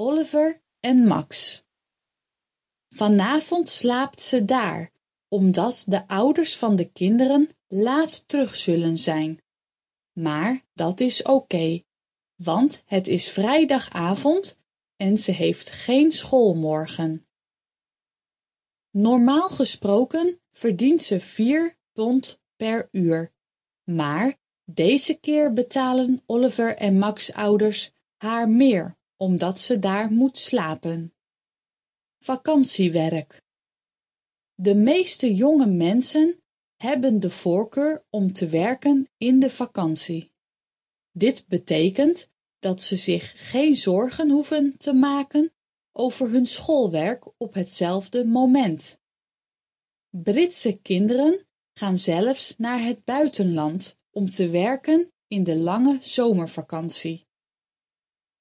Oliver en Max. Vanavond slaapt ze daar, omdat de ouders van de kinderen laat terug zullen zijn. Maar dat is oké, want het is vrijdagavond en ze heeft geen school morgen. Normaal gesproken verdient ze vier pond per uur, maar deze keer betalen Oliver en Max ouders haar meer omdat ze daar moet slapen. Vakantiewerk De meeste jonge mensen hebben de voorkeur om te werken in de vakantie. Dit betekent dat ze zich geen zorgen hoeven te maken over hun schoolwerk op hetzelfde moment. Britse kinderen gaan zelfs naar het buitenland om te werken in de lange zomervakantie.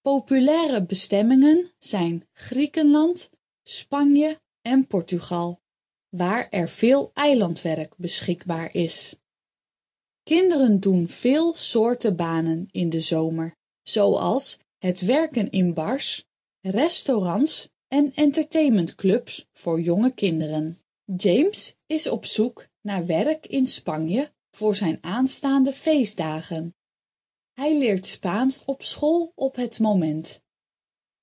Populaire bestemmingen zijn Griekenland, Spanje en Portugal, waar er veel eilandwerk beschikbaar is. Kinderen doen veel soorten banen in de zomer, zoals het werken in bars, restaurants en entertainmentclubs voor jonge kinderen. James is op zoek naar werk in Spanje voor zijn aanstaande feestdagen. Hij leert Spaans op school op het moment.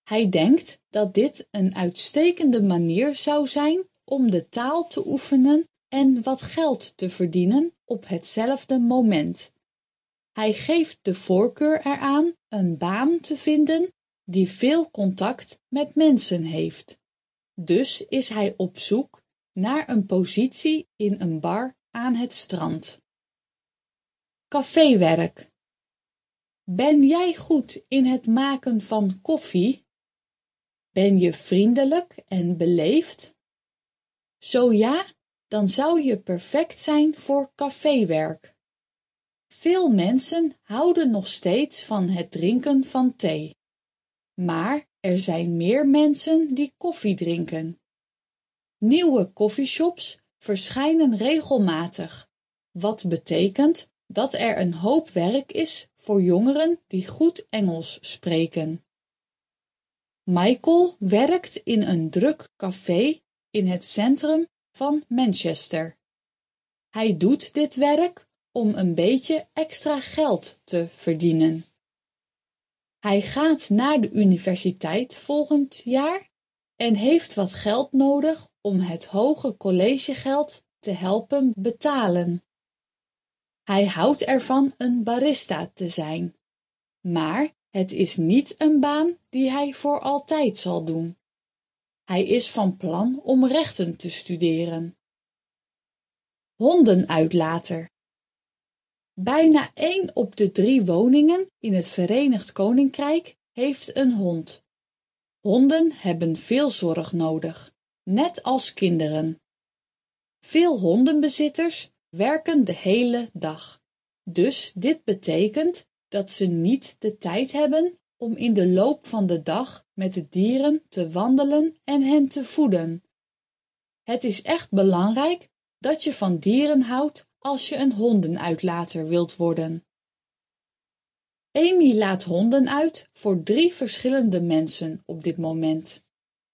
Hij denkt dat dit een uitstekende manier zou zijn om de taal te oefenen en wat geld te verdienen op hetzelfde moment. Hij geeft de voorkeur eraan een baan te vinden die veel contact met mensen heeft. Dus is hij op zoek naar een positie in een bar aan het strand. Caféwerk Ben jij goed in het maken van koffie? Ben je vriendelijk en beleefd? Zo ja, dan zou je perfect zijn voor caféwerk. Veel mensen houden nog steeds van het drinken van thee. Maar er zijn meer mensen die koffie drinken. Nieuwe koffieshops verschijnen regelmatig, wat betekent dat er een hoop werk is voor jongeren die goed Engels spreken. Michael werkt in een druk café in het centrum van Manchester. Hij doet dit werk om een beetje extra geld te verdienen. Hij gaat naar de universiteit volgend jaar en heeft wat geld nodig om het hoge collegegeld te helpen betalen. Hij houdt ervan een barista te zijn, maar het is niet een baan die hij voor altijd zal doen. Hij is van plan om rechten te studeren. Hondenuitlater Bijna één op de drie woningen in het Verenigd Koninkrijk heeft een hond. Honden hebben veel zorg nodig, net als kinderen. Veel hondenbezitters werken de hele dag, dus dit betekent dat ze niet de tijd hebben om in de loop van de dag met de dieren te wandelen en hen te voeden. Het is echt belangrijk dat je van dieren houdt als je een hondenuitlater wilt worden. Amy laat honden uit voor drie verschillende mensen op dit moment.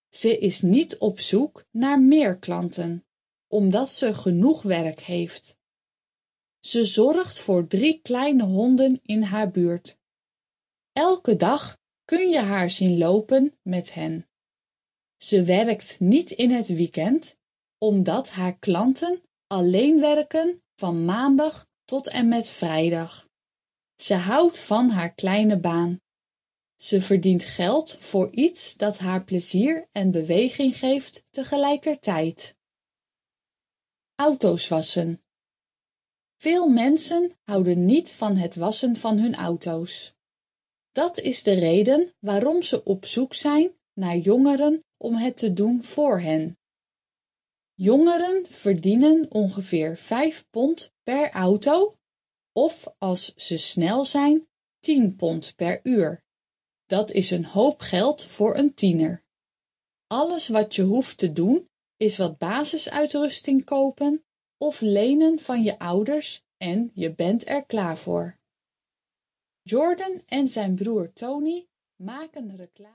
Ze is niet op zoek naar meer klanten, omdat ze genoeg werk heeft. Ze zorgt voor drie kleine honden in haar buurt. Elke dag kun je haar zien lopen met hen. Ze werkt niet in het weekend, omdat haar klanten alleen werken van maandag tot en met vrijdag. Ze houdt van haar kleine baan. Ze verdient geld voor iets dat haar plezier en beweging geeft tegelijkertijd. Auto's wassen. Veel mensen houden niet van het wassen van hun auto's. Dat is de reden waarom ze op zoek zijn naar jongeren om het te doen voor hen. Jongeren verdienen ongeveer 5 pond per auto of als ze snel zijn 10 pond per uur. Dat is een hoop geld voor een tiener. Alles wat je hoeft te doen is wat basisuitrusting kopen of lenen van je ouders en je bent er klaar voor. Jordan en zijn broer Tony maken reclame